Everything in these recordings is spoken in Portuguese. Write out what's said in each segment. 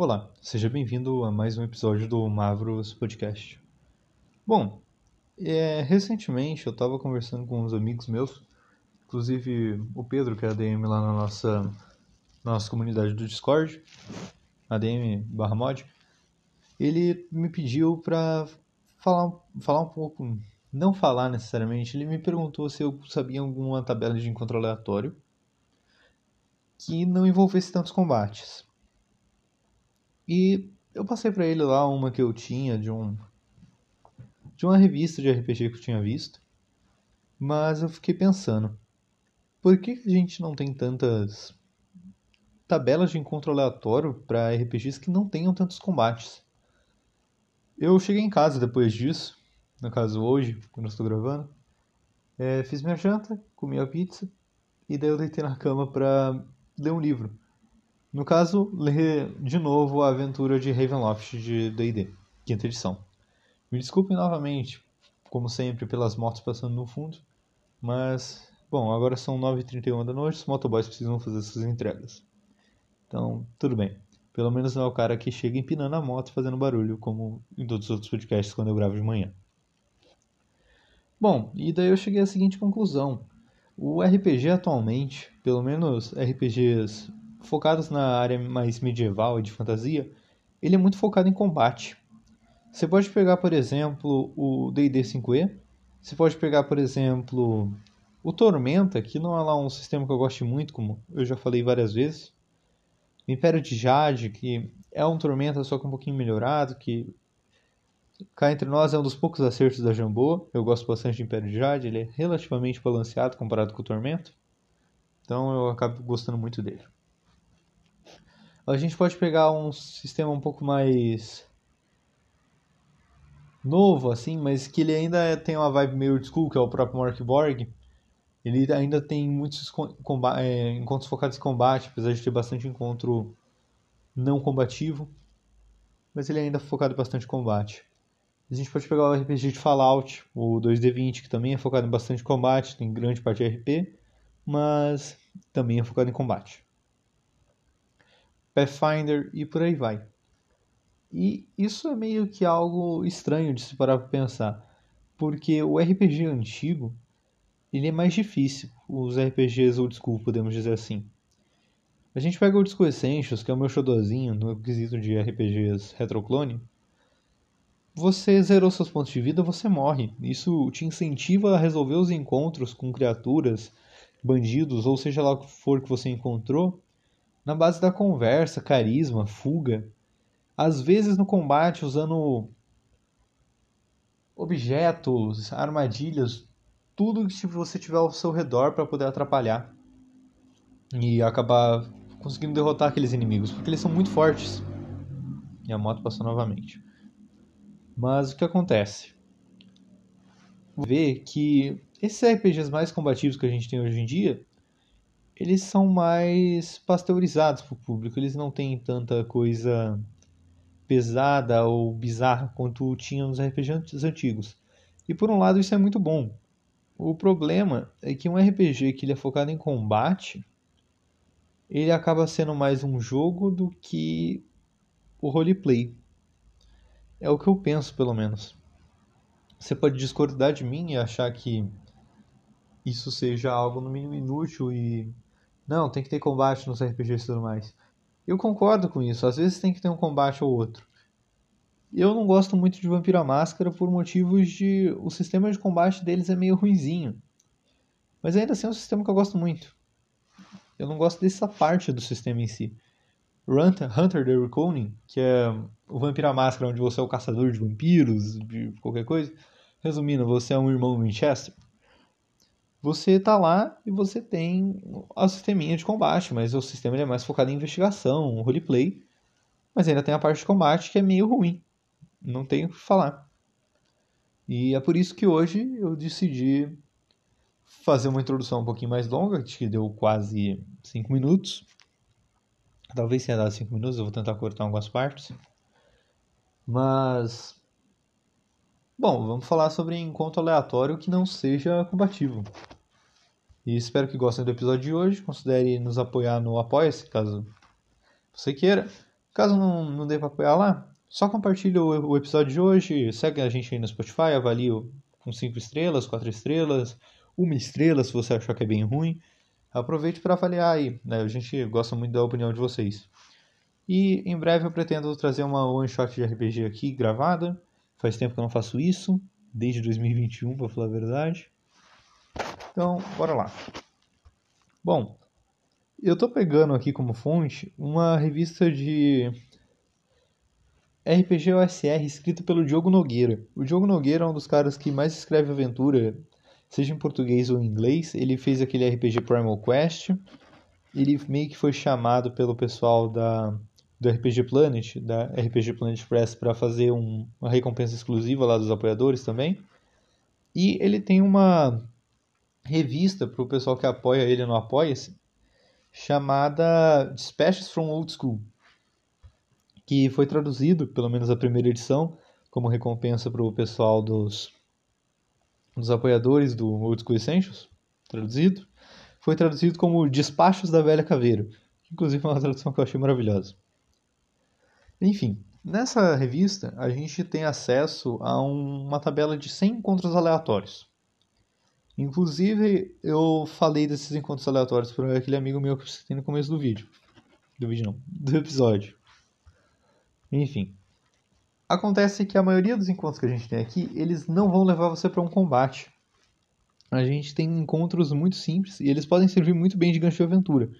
Olá, seja bem-vindo a mais um episódio do Mavros Podcast. Bom, é, recentemente eu estava conversando com uns amigos meus, inclusive o Pedro, que é ADM lá na nossa, nossa comunidade do Discord, ADM barra mod, ele me pediu para falar, falar um pouco, não falar necessariamente, ele me perguntou se eu sabia alguma tabela de encontro aleatório que não envolvesse tantos combates. E eu passei para ele lá uma que eu tinha de um de uma revista de RPG que eu tinha visto. Mas eu fiquei pensando, por que a gente não tem tantas tabelas de encontro aleatório para RPGs que não tenham tantos combates? Eu cheguei em casa depois disso, no caso hoje, quando eu estou gravando, é, fiz minha janta, comi a pizza e daí eu deitei na cama para ler um livro. No caso, ler de novo a aventura de Ravenloft de D&D, quinta edição. Me desculpem novamente, como sempre, pelas motos passando no fundo, mas, bom, agora são 9h31 da noite, os motoboys precisam fazer suas entregas. Então, tudo bem. Pelo menos não é o cara que chega empinando a moto fazendo barulho, como em todos os outros podcasts quando eu gravo de manhã. Bom, e daí eu cheguei à seguinte conclusão. O RPG atualmente, pelo menos RPGs focados na área mais medieval e de fantasia, ele é muito focado em combate. Você pode pegar, por exemplo, o D&D 5e, você pode pegar, por exemplo, o Tormenta, que não é lá um sistema que eu gosto muito, como eu já falei várias vezes. O Império de Jade, que é um Tormenta só que um pouquinho melhorado, que cá entre nós é um dos poucos acertos da Jambô. Eu gosto bastante de Império de Jade, ele é relativamente balanceado comparado com o Tormento. Então eu acabo gostando muito dele. A gente pode pegar um sistema um pouco mais novo, assim, mas que ele ainda tem uma vibe meio old school, que é o próprio Mark Borg. Ele ainda tem muitos é, encontros focados em combate, apesar de ter bastante encontro não combativo. Mas ele é ainda focado bastante em combate. A gente pode pegar o RPG de Fallout, o 2D20, que também é focado em bastante combate, tem grande parte de RP, mas também é focado em combate. Pathfinder e por aí vai. E isso é meio que algo estranho de se parar para pensar, porque o RPG antigo ele é mais difícil, os RPGs old school, podemos dizer assim. A gente pega o Disco Essentials, que é o meu xodozinho no quesito de RPGs retroclone. Você zerou seus pontos de vida, você morre. Isso te incentiva a resolver os encontros com criaturas, bandidos, ou seja lá o que for que você encontrou, na base da conversa, carisma, fuga às vezes no combate usando objetos, armadilhas, tudo que você tiver ao seu redor para poder atrapalhar e acabar conseguindo derrotar aqueles inimigos, porque eles são muito fortes. E a moto passou novamente. Mas o que acontece? Ver que esses RPGs mais combativos que a gente tem hoje em dia, eles são mais pasteurizados para o público, eles não têm tanta coisa pesada ou bizarra quanto tinha nos RPGs antigos. E por um lado isso é muito bom. O problema é que um RPG que ele é focado em combate, ele acaba sendo mais um jogo do que o roleplay. É o que eu penso, pelo menos. Você pode discordar de mim e achar que isso seja algo no mínimo inútil e não, tem que ter combate nos RPGs e tudo mais. Eu concordo com isso, às vezes tem que ter um combate ou outro. Eu não gosto muito de Vampiro à Máscara por motivos de. O sistema de combate deles é meio ruinzinho. Mas ainda assim é um sistema que eu gosto muito. Eu não gosto dessa parte do sistema em si. Hunter, the Reconing, que é o Vampiro à Máscara, onde você é o caçador de vampiros, de qualquer coisa. Resumindo, você é um irmão Winchester você tá lá e você tem a sisteminha de combate, mas o sistema é mais focado em investigação, roleplay, mas ainda tem a parte de combate que é meio ruim. Não tenho o que falar. E é por isso que hoje eu decidi fazer uma introdução um pouquinho mais longa, que deu quase 5 minutos. Talvez tenha dado 5 minutos, eu vou tentar cortar algumas partes. Mas Bom, vamos falar sobre encontro aleatório que não seja combativo. E espero que gostem do episódio de hoje. Considere nos apoiar no Apoia-se, caso você queira. Caso não, não dê para apoiar lá, só compartilha o, o, episódio de hoje, segue a gente aí no Spotify, avalie com 5 estrelas, 4 estrelas, uma estrela se você achar que é bem ruim. Aproveite para avaliar aí, né? A gente gosta muito da opinião de vocês. E em breve eu pretendo trazer uma one shot de RPG aqui gravada. Faz tempo que eu não faço isso, desde 2021, para falar a verdade. Então, bora lá. Bom, eu tô pegando aqui como fonte uma revista de RPG OSR escrita pelo Diogo Nogueira. O Diogo Nogueira é um dos caras que mais escreve aventura, seja em português ou em inglês. Ele fez aquele RPG Primal Quest. Ele meio que foi chamado pelo pessoal da, do RPG Planet, da RPG Planet Press, para fazer um, uma recompensa exclusiva lá dos apoiadores também. E ele tem uma revista para o pessoal que apoia ele no Apoia-se, chamada Dispatches from Old School, que foi traduzido, pelo menos a primeira edição, como recompensa para o pessoal dos, dos apoiadores do Old School Essentials, traduzido. Foi traduzido como Despachos da Velha Caveira, inclusive é uma tradução que eu achei maravilhosa. Enfim, nessa revista a gente tem acesso a um, uma tabela de 100 encontros aleatórios. Inclusive, eu falei desses encontros aleatórios para aquele amigo meu que você tem no começo do vídeo. Do vídeo não, do episódio. Enfim. Acontece que a maioria dos encontros que a gente tem aqui, eles não vão levar você para um combate. A gente tem encontros muito simples e eles podem servir muito bem de gancho de aventura.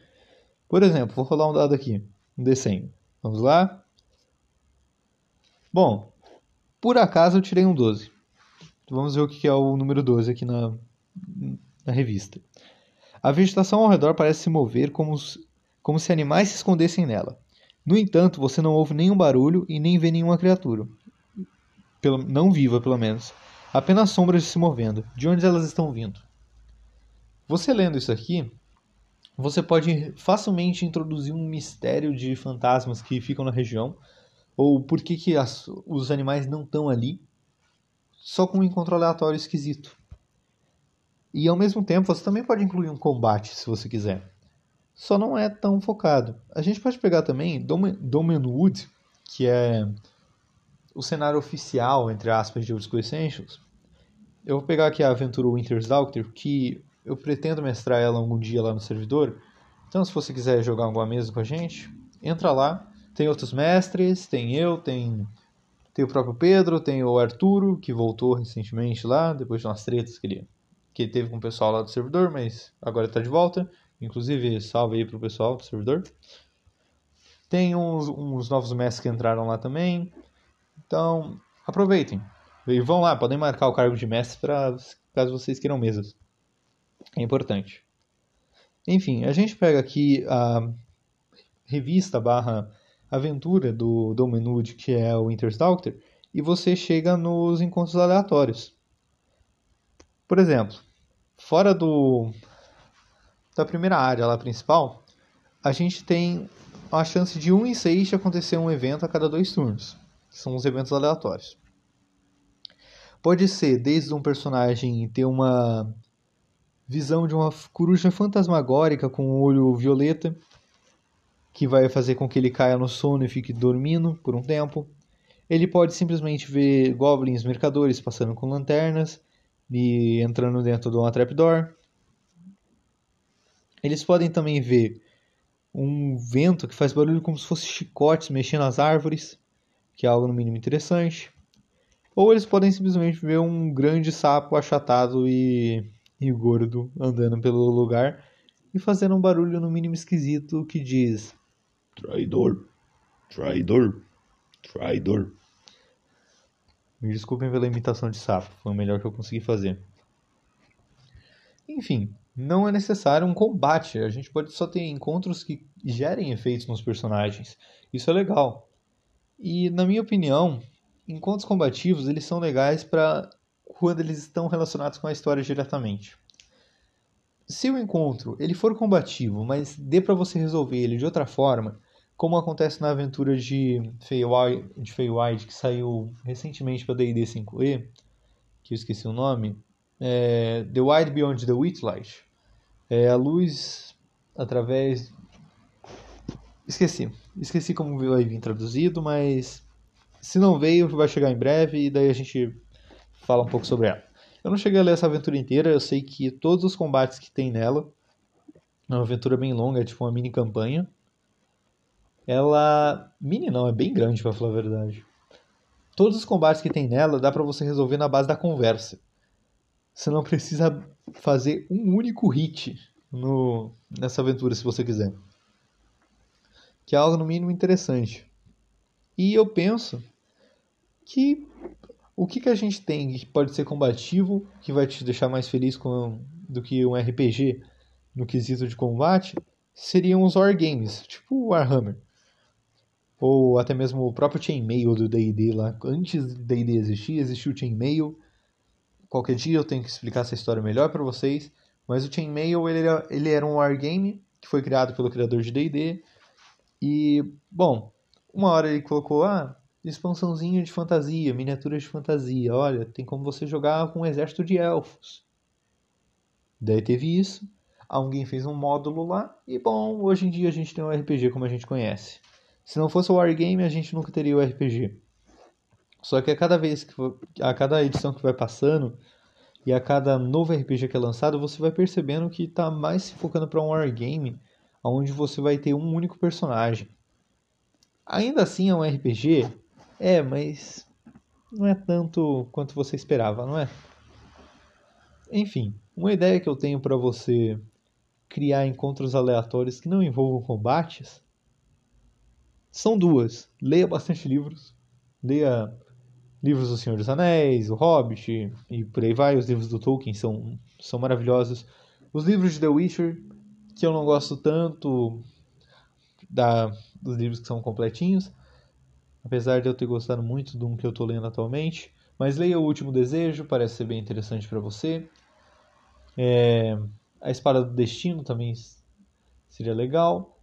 Por exemplo, vou rolar um dado aqui, um D100. Vamos lá? Bom, por acaso eu tirei um 12. Vamos ver o que é o número 12 aqui na, na revista. A vegetação ao redor parece se mover como, como se animais se escondessem nela. No entanto, você não ouve nenhum barulho e nem vê nenhuma criatura. Pelo, não viva, pelo menos. Apenas sombras se movendo. De onde elas estão vindo? Você lendo isso aqui, você pode facilmente introduzir um mistério de fantasmas que ficam na região, ou por que, que as, os animais não estão ali, só com um encontro aleatório esquisito. E ao mesmo tempo, você também pode incluir um combate se você quiser. Só não é tão focado. A gente pode pegar também Domenwood, que é o cenário oficial, entre aspas, de School Essentials. Eu vou pegar aqui a aventura Winter's Doctor, que eu pretendo mestrar ela algum dia lá no servidor. Então, se você quiser jogar alguma mesa com a gente, entra lá. Tem outros mestres, tem eu, tem, tem o próprio Pedro, tem o Arturo, que voltou recentemente lá, depois de umas tretas que ele que teve com o pessoal lá do servidor, mas agora está de volta. Inclusive, salve aí pro pessoal do servidor. Tem uns, uns novos mestres que entraram lá também. Então, aproveitem. E vão lá, podem marcar o cargo de mestre para caso vocês queiram mesas. É importante. Enfim, a gente pega aqui a revista barra aventura do Domenude, que é o Winter's Doctor, e você chega nos encontros aleatórios. Por exemplo, fora do da primeira área lá principal, a gente tem a chance de 1 em 6 de acontecer um evento a cada dois turnos. São os eventos aleatórios. Pode ser desde um personagem ter uma visão de uma coruja fantasmagórica com um olho violeta, que vai fazer com que ele caia no sono e fique dormindo por um tempo. Ele pode simplesmente ver goblins mercadores passando com lanternas e entrando dentro de uma trapdoor. Eles podem também ver um vento que faz barulho como se fosse chicotes mexendo nas árvores, que é algo no mínimo interessante. Ou eles podem simplesmente ver um grande sapo achatado e, e gordo andando pelo lugar e fazendo um barulho no mínimo esquisito que diz: Traidor, traidor, traidor. Me desculpem pela imitação de sapo, foi o melhor que eu consegui fazer. Enfim, não é necessário um combate, a gente pode só ter encontros que gerem efeitos nos personagens. Isso é legal. E na minha opinião, encontros combativos eles são legais para quando eles estão relacionados com a história diretamente. Se o encontro ele for combativo, mas dê para você resolver ele de outra forma, como acontece na aventura de Feywild, de que saiu recentemente para D&D 5e, que eu esqueci o nome, é The Wild Beyond the Witchlight. É a luz através... Esqueci. Esqueci como vai vir traduzido, mas se não veio, vai chegar em breve e daí a gente fala um pouco sobre ela. Eu não cheguei a ler essa aventura inteira, eu sei que todos os combates que tem nela, é uma aventura bem longa, é tipo uma mini campanha. Ela. Mini não, é bem grande pra falar a verdade. Todos os combates que tem nela dá para você resolver na base da conversa. Você não precisa fazer um único hit no, nessa aventura se você quiser. Que é algo no mínimo interessante. E eu penso que o que, que a gente tem que pode ser combativo, que vai te deixar mais feliz com, do que um RPG no quesito de combate, seriam os wargames, tipo Warhammer. Ou até mesmo o próprio Chainmail do D&D lá. Antes do D&D existir, existiu o Chainmail. Qualquer dia eu tenho que explicar essa história melhor para vocês. Mas o Chainmail, ele era, ele era um wargame que foi criado pelo criador de D&D. E, bom, uma hora ele colocou, ah, expansãozinha de fantasia, miniaturas de fantasia. Olha, tem como você jogar com um exército de elfos. Daí teve isso. Alguém fez um módulo lá. E, bom, hoje em dia a gente tem um RPG como a gente conhece. Se não fosse o Wargame, a gente nunca teria o RPG. Só que a cada vez que a cada edição que vai passando, e a cada novo RPG que é lançado, você vai percebendo que está mais se focando para um wargame, onde você vai ter um único personagem. Ainda assim é um RPG? É, mas não é tanto quanto você esperava, não é? Enfim, uma ideia que eu tenho para você criar encontros aleatórios que não envolvam combates são duas. Leia bastante livros. Leia livros do Senhor dos Anéis, O Hobbit e por aí vai. Os livros do Tolkien são, são maravilhosos. Os livros de The Witcher, que eu não gosto tanto da, dos livros que são completinhos, apesar de eu ter gostado muito de um que eu estou lendo atualmente. Mas leia O Último Desejo, parece ser bem interessante para você. É, a Espada do Destino também seria legal.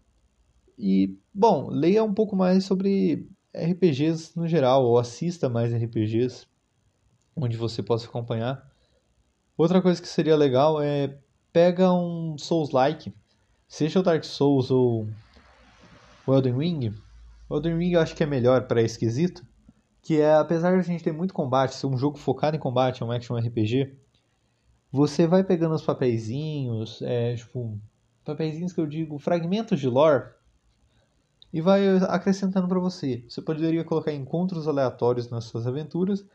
E, bom, leia um pouco mais sobre RPGs no geral, ou assista mais RPGs onde você possa acompanhar. Outra coisa que seria legal é pega um Souls-like, seja o Dark Souls ou o Elden Ring. O Elden Ring eu acho que é melhor para esse quesito, que é apesar de a gente ter muito combate, ser um jogo focado em combate, é um action RPG, você vai pegando os papeizinhos, é, tipo, papeizinhos que eu digo, fragmentos de lore, e vai acrescentando para você. Você poderia colocar encontros aleatórios nas suas aventuras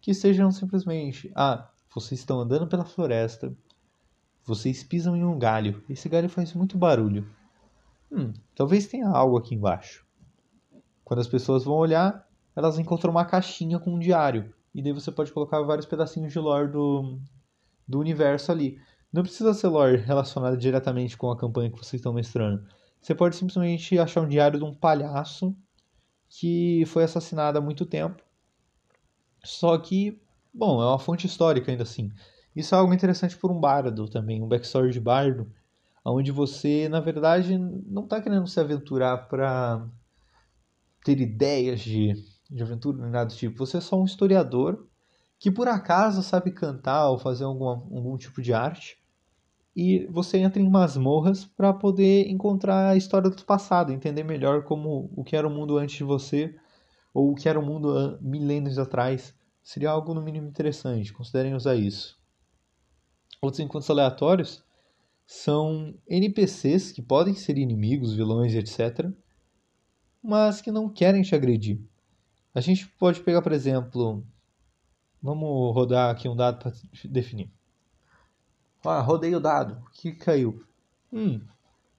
que sejam simplesmente: ah, vocês estão andando pela floresta, vocês pisam em um galho, esse galho faz muito barulho. Hum, talvez tenha algo aqui embaixo. Quando as pessoas vão olhar, elas encontram uma caixinha com um diário. E daí você pode colocar vários pedacinhos de lore do, do universo ali. Não precisa ser lore relacionada diretamente com a campanha que vocês estão mestrando. Você pode simplesmente achar um diário de um palhaço que foi assassinado há muito tempo. Só que, bom, é uma fonte histórica ainda assim. Isso é algo interessante por um bardo também, um backstory de bardo, onde você, na verdade, não está querendo se aventurar para ter ideias de, de aventura nem nada do tipo. Você é só um historiador que por acaso sabe cantar ou fazer algum, algum tipo de arte e você entra em masmorras para poder encontrar a história do passado, entender melhor como o que era o mundo antes de você ou o que era o mundo milênios atrás. Seria algo no mínimo interessante, considerem usar isso. Outros encontros aleatórios são NPCs que podem ser inimigos, vilões, etc., mas que não querem te agredir. A gente pode pegar, por exemplo, vamos rodar aqui um dado para definir. Ah, rodei o dado. O que caiu? Hum,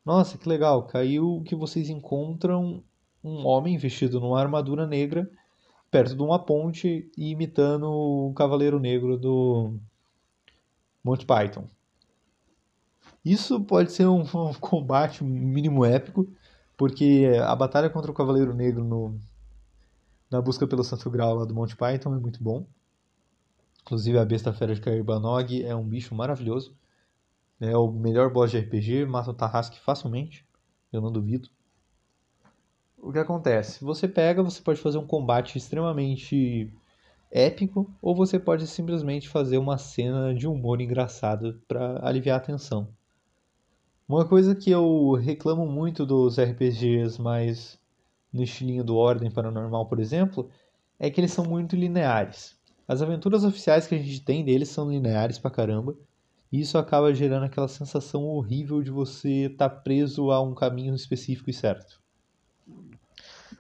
nossa, que legal. Caiu que vocês encontram um homem vestido numa armadura negra perto de uma ponte e imitando o Cavaleiro Negro do Monty Python. Isso pode ser um, um combate mínimo épico, porque a batalha contra o Cavaleiro Negro no, na busca pelo Santo Grau lá do Monty Python é muito bom. Inclusive a besta fera de Caerbanog é um bicho maravilhoso. É o melhor boss de RPG, mata o Tarrasque facilmente, eu não duvido. O que acontece? Você pega, você pode fazer um combate extremamente épico, ou você pode simplesmente fazer uma cena de humor engraçado para aliviar a tensão. Uma coisa que eu reclamo muito dos RPGs mais no estilinho do Ordem Paranormal, por exemplo, é que eles são muito lineares. As aventuras oficiais que a gente tem deles são lineares pra caramba, e isso acaba gerando aquela sensação horrível de você estar tá preso a um caminho específico e certo.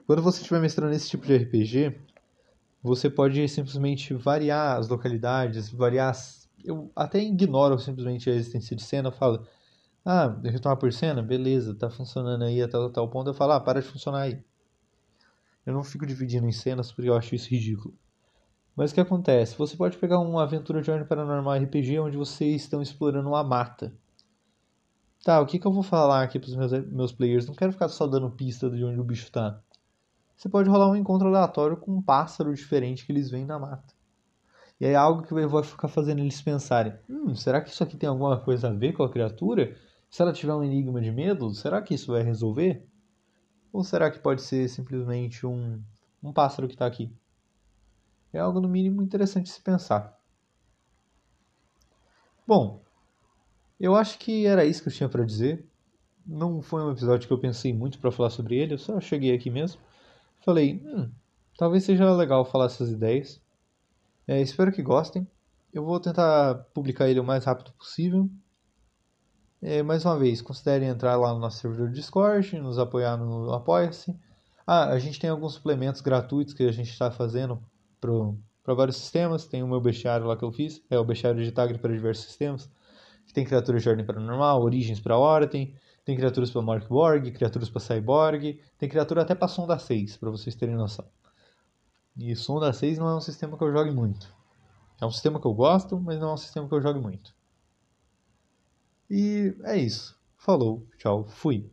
Quando você estiver mestrando esse tipo de RPG, você pode simplesmente variar as localidades, variar. Eu até ignoro simplesmente a existência de cena, eu falo, ah, retomar por cena? Beleza, tá funcionando aí até tal ponto. Eu falo, ah, para de funcionar aí. Eu não fico dividindo em cenas porque eu acho isso ridículo. Mas o que acontece? Você pode pegar uma aventura de Ordem Paranormal RPG onde vocês estão explorando uma mata. Tá, o que, que eu vou falar aqui pros meus, meus players? Não quero ficar só dando pista de onde o bicho tá. Você pode rolar um encontro aleatório com um pássaro diferente que eles veem na mata. E é algo que vai ficar fazendo eles pensarem: hum, será que isso aqui tem alguma coisa a ver com a criatura? Se ela tiver um enigma de medo, será que isso vai resolver? Ou será que pode ser simplesmente um, um pássaro que está aqui? É algo, no mínimo, interessante se pensar. Bom, eu acho que era isso que eu tinha para dizer. Não foi um episódio que eu pensei muito para falar sobre ele, eu só cheguei aqui mesmo. Falei, hum, talvez seja legal falar essas ideias. É, espero que gostem. Eu vou tentar publicar ele o mais rápido possível. É, mais uma vez, considere entrar lá no nosso servidor Discord, nos apoiar no Apoia-se. Ah, a gente tem alguns suplementos gratuitos que a gente está fazendo para vários sistemas. Tem o meu bestiário lá que eu fiz, é o bestiário de Tagre para diversos sistemas. Tem criaturas de ordem paranormal, origens para Ordem, tem criaturas para Morkborg, criaturas para Cyborg, tem criatura até para Sonda 6, para vocês terem noção. E Sonda 6 não é um sistema que eu jogue muito. É um sistema que eu gosto, mas não é um sistema que eu jogue muito. E é isso. Falou, tchau, fui.